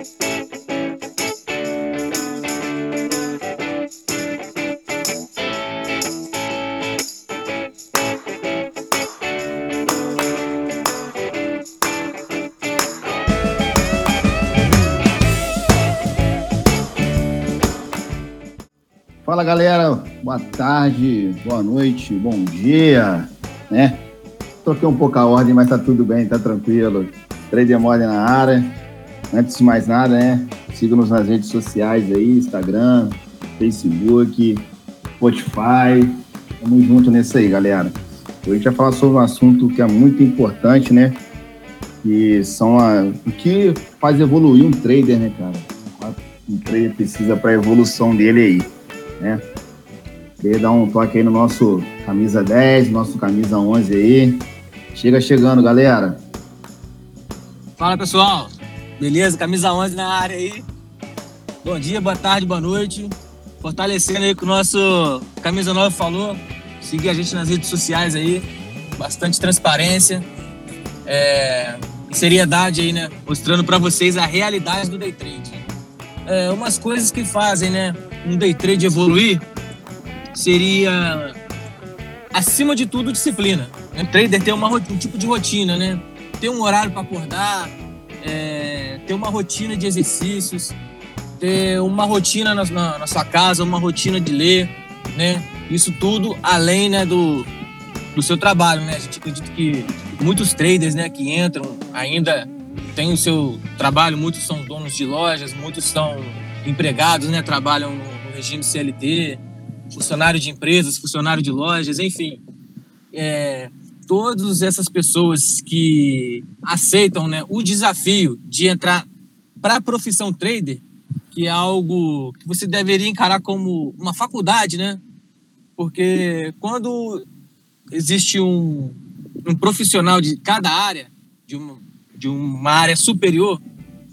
Fala galera, boa tarde, boa noite, bom dia, né? Troquei um pouco a ordem, mas tá tudo bem, tá tranquilo. Trader Mode na área. Antes de mais nada, né? Siga-nos nas redes sociais aí, Instagram, Facebook, Spotify. Tamo junto nesse aí, galera. Hoje a gente vai falar sobre um assunto que é muito importante, né? Que são a, o que faz evoluir um trader, né, cara? Um trader precisa para a evolução dele aí né? Queria dar um toque aí no nosso camisa 10, nosso camisa 11 aí. Chega chegando, galera. Fala, pessoal. Beleza? Camisa 11 na área aí. Bom dia, boa tarde, boa noite. Fortalecendo aí com o nosso Camisa 9 falou. Seguir a gente nas redes sociais aí. Bastante transparência. É, seriedade aí, né? Mostrando para vocês a realidade do day trade. É, umas coisas que fazem, né? um day trade evoluir seria, acima de tudo, disciplina. Um trader tem uma, um tipo de rotina, né? Ter um horário para acordar, é, ter uma rotina de exercícios, ter uma rotina na, na, na, sua casa, uma rotina de ler, né? Isso tudo além né, do, do seu trabalho, né? A gente acredita que muitos traders né, que entram ainda têm o seu trabalho, muitos são donos de lojas, muitos são empregados, né, trabalham no regime CLT, funcionário de empresas, funcionário de lojas, enfim. É, todas essas pessoas que aceitam né, o desafio de entrar para a profissão trader, que é algo que você deveria encarar como uma faculdade, né? Porque quando existe um, um profissional de cada área, de uma, de uma área superior,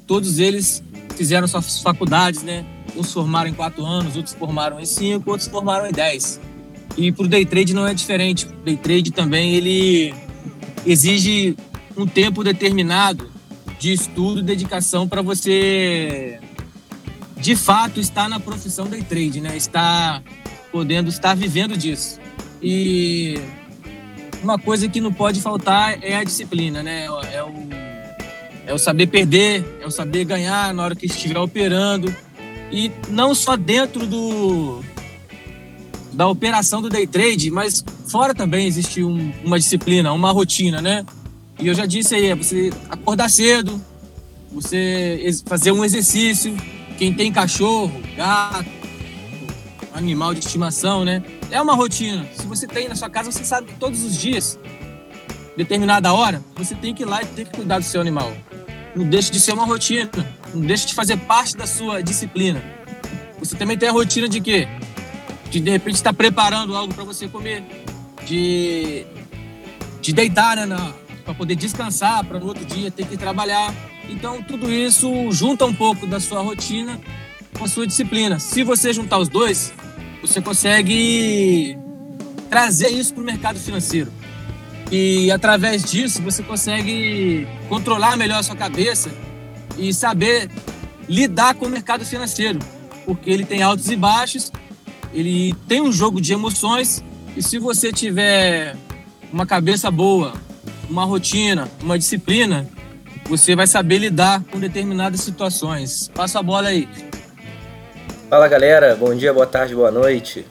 todos eles fizeram suas faculdades, né? Uns formaram em quatro anos, outros formaram em cinco, outros formaram em dez. E para o day trade não é diferente. O day trade também ele exige um tempo determinado de estudo e dedicação para você de fato estar na profissão day trade, né? Estar podendo estar vivendo disso. E uma coisa que não pode faltar é a disciplina, né? É o é o saber perder, é o saber ganhar na hora que estiver operando. E não só dentro do da operação do day trade, mas fora também existe um, uma disciplina, uma rotina, né? E eu já disse aí, é você acordar cedo, você fazer um exercício. Quem tem cachorro, gato, animal de estimação, né? É uma rotina. Se você tem na sua casa, você sabe que todos os dias, determinada hora, você tem que ir lá e tem que cuidar do seu animal. Não deixe de ser uma rotina. Não deixe de fazer parte da sua disciplina. Você também tem a rotina de quê? De de repente estar preparando algo para você comer. De, de deitar, né? Para poder descansar, para no outro dia ter que trabalhar. Então, tudo isso junta um pouco da sua rotina com a sua disciplina. Se você juntar os dois, você consegue trazer isso para o mercado financeiro. E através disso você consegue controlar melhor a sua cabeça e saber lidar com o mercado financeiro, porque ele tem altos e baixos, ele tem um jogo de emoções e se você tiver uma cabeça boa, uma rotina, uma disciplina, você vai saber lidar com determinadas situações. Passa a bola aí. Fala galera, bom dia, boa tarde, boa noite.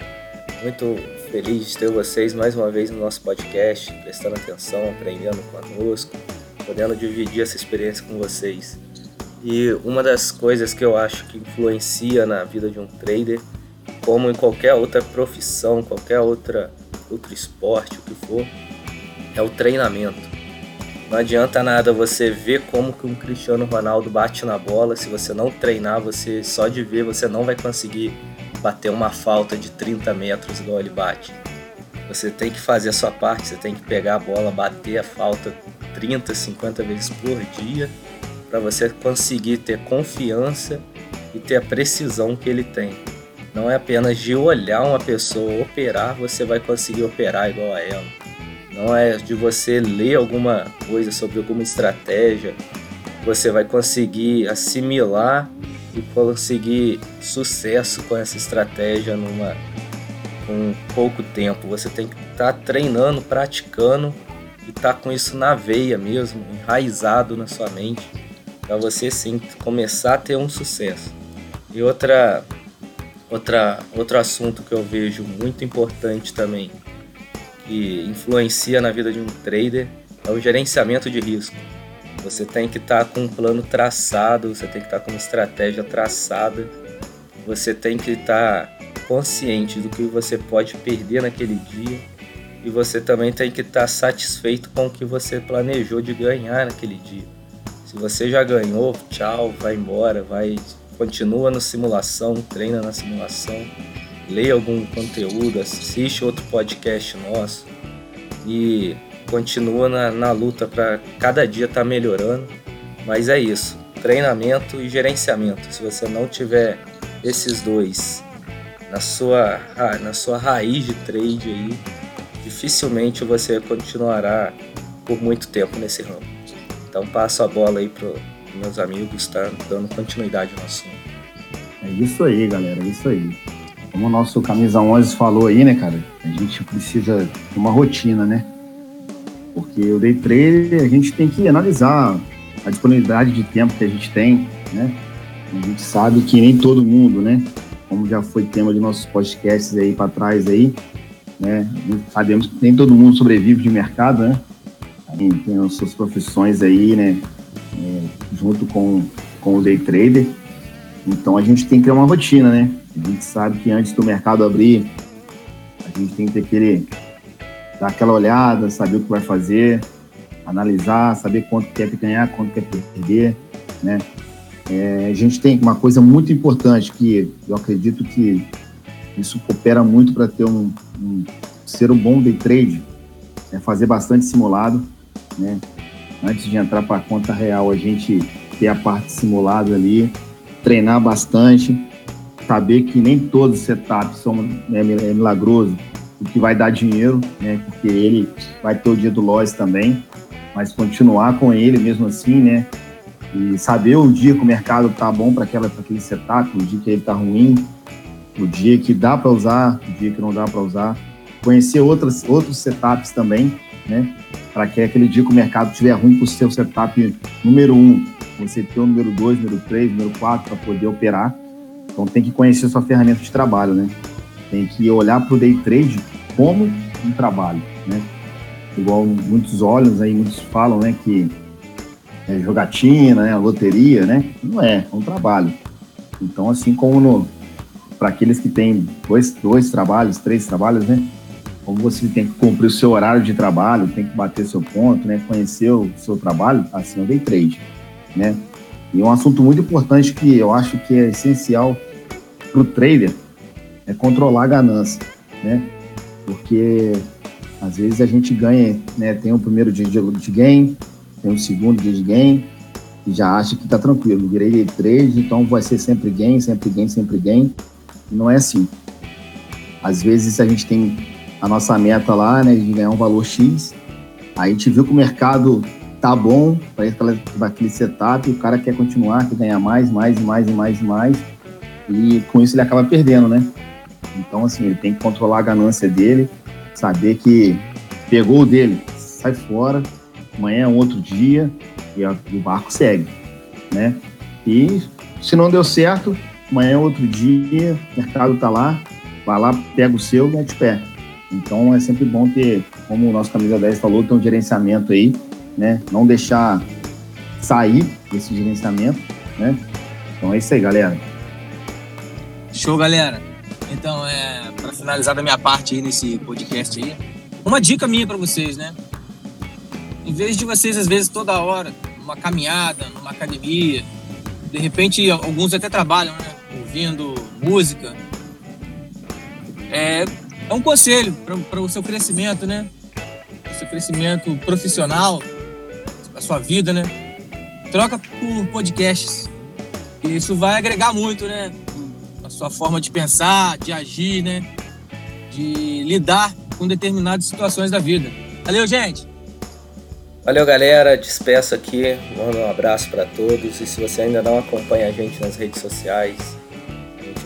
Muito feliz de ter vocês mais uma vez no nosso podcast, prestando atenção, aprendendo conosco, podendo dividir essa experiência com vocês. E uma das coisas que eu acho que influencia na vida de um trader, como em qualquer outra profissão, qualquer outra outro esporte, o que for, é o treinamento. Não adianta nada você ver como que um Cristiano Ronaldo bate na bola, se você não treinar, você só de ver você não vai conseguir bater uma falta de 30 metros igual ele bate. Você tem que fazer a sua parte, você tem que pegar a bola, bater a falta 30, 50 vezes por dia para você conseguir ter confiança e ter a precisão que ele tem. Não é apenas de olhar uma pessoa operar, você vai conseguir operar igual a ela. Não é de você ler alguma coisa sobre alguma estratégia você vai conseguir assimilar e conseguir sucesso com essa estratégia numa com pouco tempo. Você tem que estar tá treinando, praticando e estar tá com isso na veia mesmo, enraizado na sua mente, para você sim começar a ter um sucesso. E outra outra outro assunto que eu vejo muito importante também que influencia na vida de um trader é o gerenciamento de risco. Você tem que estar tá com um plano traçado, você tem que estar tá com uma estratégia traçada, você tem que estar tá consciente do que você pode perder naquele dia e você também tem que estar satisfeito com o que você planejou de ganhar naquele dia. Se você já ganhou, tchau, vai embora, vai continua na simulação, treina na simulação, lê algum conteúdo, assiste outro podcast nosso e continua na, na luta para cada dia estar tá melhorando. Mas é isso, treinamento e gerenciamento. Se você não tiver esses dois na sua, na sua raiz de trade aí, dificilmente você continuará por muito tempo nesse ramo. Então passo a bola aí para meus amigos, tá dando continuidade no assunto. É isso aí, galera, é isso aí. Como o nosso camisa 11 falou aí, né, cara, a gente precisa de uma rotina, né? Porque o day trade a gente tem que analisar a disponibilidade de tempo que a gente tem, né? A gente sabe que nem todo mundo, né? Como já foi tema de nossos podcasts aí para trás aí, né? Sabemos que nem todo mundo sobrevive de mercado, né? Tem, tem as suas profissões aí, né? É, junto com, com o day trader. Então a gente tem que ter uma rotina, né? A gente sabe que antes do mercado abrir, a gente tem que ter dar aquela olhada, saber o que vai fazer, analisar, saber quanto quer ganhar, quanto quer perder, né? É, a gente tem uma coisa muito importante que eu acredito que isso coopera muito para ter um, um, ser um bom day trade, é fazer bastante simulado, né? Antes de entrar para a conta real, a gente ter a parte simulada ali, treinar bastante, saber que nem todos os setups são né, é milagroso, o que vai dar dinheiro, né? Porque ele vai ter o dia do loss também, mas continuar com ele mesmo assim, né? E saber o dia que o mercado tá bom para aquela aquele setup, o dia que ele tá ruim, o dia que dá para usar, o dia que não dá para usar, conhecer outras outros setups também, né? Para que aquele dia que o mercado estiver ruim com o seu setup número um, você ter o número dois, número três, número quatro para poder operar. Então tem que conhecer sua ferramenta de trabalho, né? Tem que olhar para o day trade como um trabalho, né? Igual muitos olhos aí, muitos falam, né, que é jogatina, né, loteria, né? Não é, é um trabalho. Então, assim como para aqueles que têm dois, dois trabalhos, três trabalhos, né? Como você tem que cumprir o seu horário de trabalho, tem que bater seu ponto, né? Conhecer o seu trabalho, assim é o day trade, né? E um assunto muito importante que eu acho que é essencial para o trader é controlar a ganância, né? Porque às vezes a gente ganha, né? Tem o primeiro dia de game, tem o segundo dia de game, e já acha que está tranquilo. Virei trade, então vai ser sempre game, sempre game, sempre game. E não é assim. Às vezes a gente tem a nossa meta lá, né, de ganhar um valor X, aí a gente viu que o mercado tá bom para aquele setup, o cara quer continuar, quer ganhar mais, mais, mais e mais e mais, e com isso ele acaba perdendo, né? Então, assim, ele tem que controlar a ganância dele, saber que pegou o dele, sai fora, amanhã é um outro dia e, o barco segue, né? E se não deu certo, amanhã é outro dia, o mercado tá lá, vai lá, pega o seu, mete pé. Então é sempre bom ter, como o nosso camisa 10 falou, ter um gerenciamento aí, né? Não deixar sair desse gerenciamento, né? Então é isso aí, galera. Show, galera. Então, é, para finalizar da minha parte aí nesse podcast aí, uma dica minha para vocês, né? Em vez de vocês, às vezes, toda hora, numa caminhada, numa academia, de repente, alguns até trabalham, né? Ouvindo música. É, é um conselho para o seu crescimento, né? O seu crescimento profissional, a sua vida, né? Troca por podcasts. Isso vai agregar muito, né? sua forma de pensar, de agir, né? De lidar com determinadas situações da vida. Valeu, gente! Valeu, galera. Despeço aqui. Mando um abraço para todos. E se você ainda não acompanha a gente nas redes sociais, a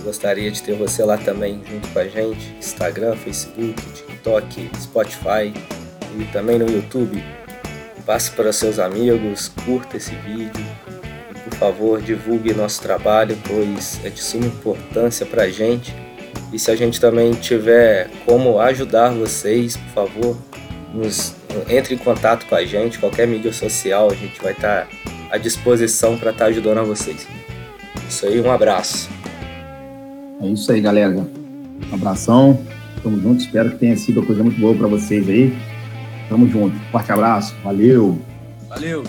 gostaria de ter você lá também junto com a gente. Instagram, Facebook, TikTok, Spotify e também no YouTube. Passe para seus amigos, curta esse vídeo e, por favor, divulgue nosso trabalho, pois é de suma importância para a gente. E se a gente também tiver como ajudar vocês, por favor, nos entre em contato com a gente, qualquer mídia social, a gente vai estar à disposição para estar ajudando a vocês. Isso aí, um abraço. É isso aí, galera. Um abração. Tamo junto. Espero que tenha sido uma coisa muito boa para vocês aí. Tamo junto. Forte abraço. Valeu. Valeu.